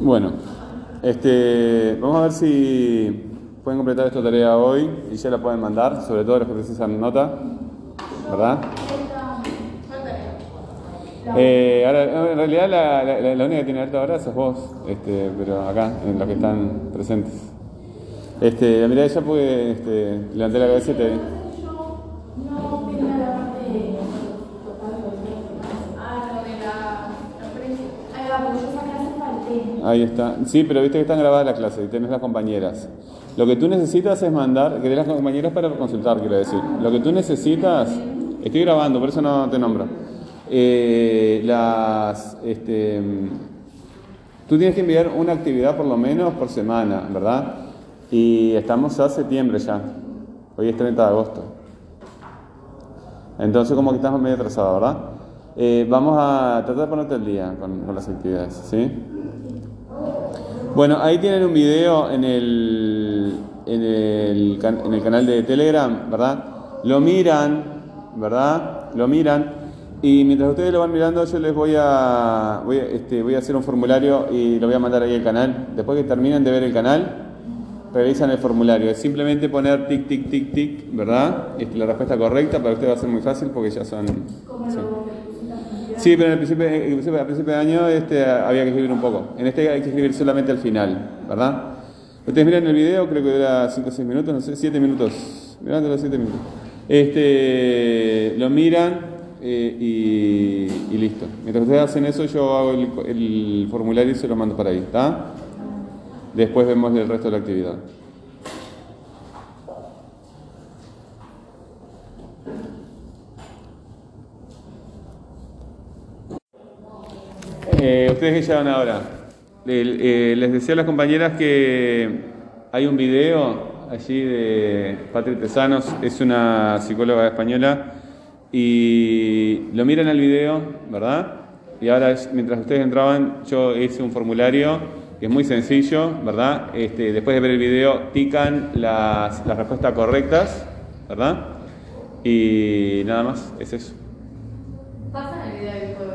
Bueno, este, vamos a ver si pueden completar esta tarea hoy y ya la pueden mandar, sobre todo los que precisan nota, ¿verdad? Eh, ahora, en realidad la, la, la única que tiene alta ahora sos vos, este, pero acá, en los que están presentes. Este, mirá, ya puede este, levantar la cabeza y te... Ahí está. Sí, pero viste que están grabadas las clases y tenés las compañeras. Lo que tú necesitas es mandar, que tenés las compañeras para consultar, quiero decir. Lo que tú necesitas, estoy grabando, por eso no te nombro. Eh, las, este, tú tienes que enviar una actividad por lo menos por semana, ¿verdad? Y estamos a septiembre ya. Hoy es 30 de agosto. Entonces como que estamos medio atrasados, ¿verdad? Eh, vamos a tratar de ponerte el día con, con las actividades, ¿sí? Bueno, ahí tienen un video en el, en el, en el canal de Telegram, ¿verdad? Lo miran, ¿verdad? Lo miran. Y mientras ustedes lo van mirando, yo les voy a, voy a, este, voy a hacer un formulario y lo voy a mandar ahí al canal. Después que terminen de ver el canal, revisan el formulario. Es simplemente poner tic, tic, tic, tic, ¿verdad? Este, la respuesta correcta para usted va a ser muy fácil porque ya son... Sí. Sí, pero en el principio, al principio de año este, había que escribir un poco. En este hay que escribir solamente al final, ¿verdad? Ustedes miran el video, creo que dura 5 o 6 minutos, no sé, 7 minutos. Mirando los 7 minutos. Este, lo miran eh, y, y, listo. Mientras ustedes hacen eso, yo hago el, el formulario y se lo mando para ahí, ¿está? Después vemos el resto de la actividad. Eh, ¿Ustedes qué llevan ahora? Les decía a las compañeras que hay un video allí de Patria Tesanos, es una psicóloga española, y lo miran el video, ¿verdad? Y ahora, mientras ustedes entraban, yo hice un formulario que es muy sencillo, ¿verdad? Este, después de ver el video, pican las, las respuestas correctas, ¿verdad? Y nada más, es eso. ¿Pasan el video del juego?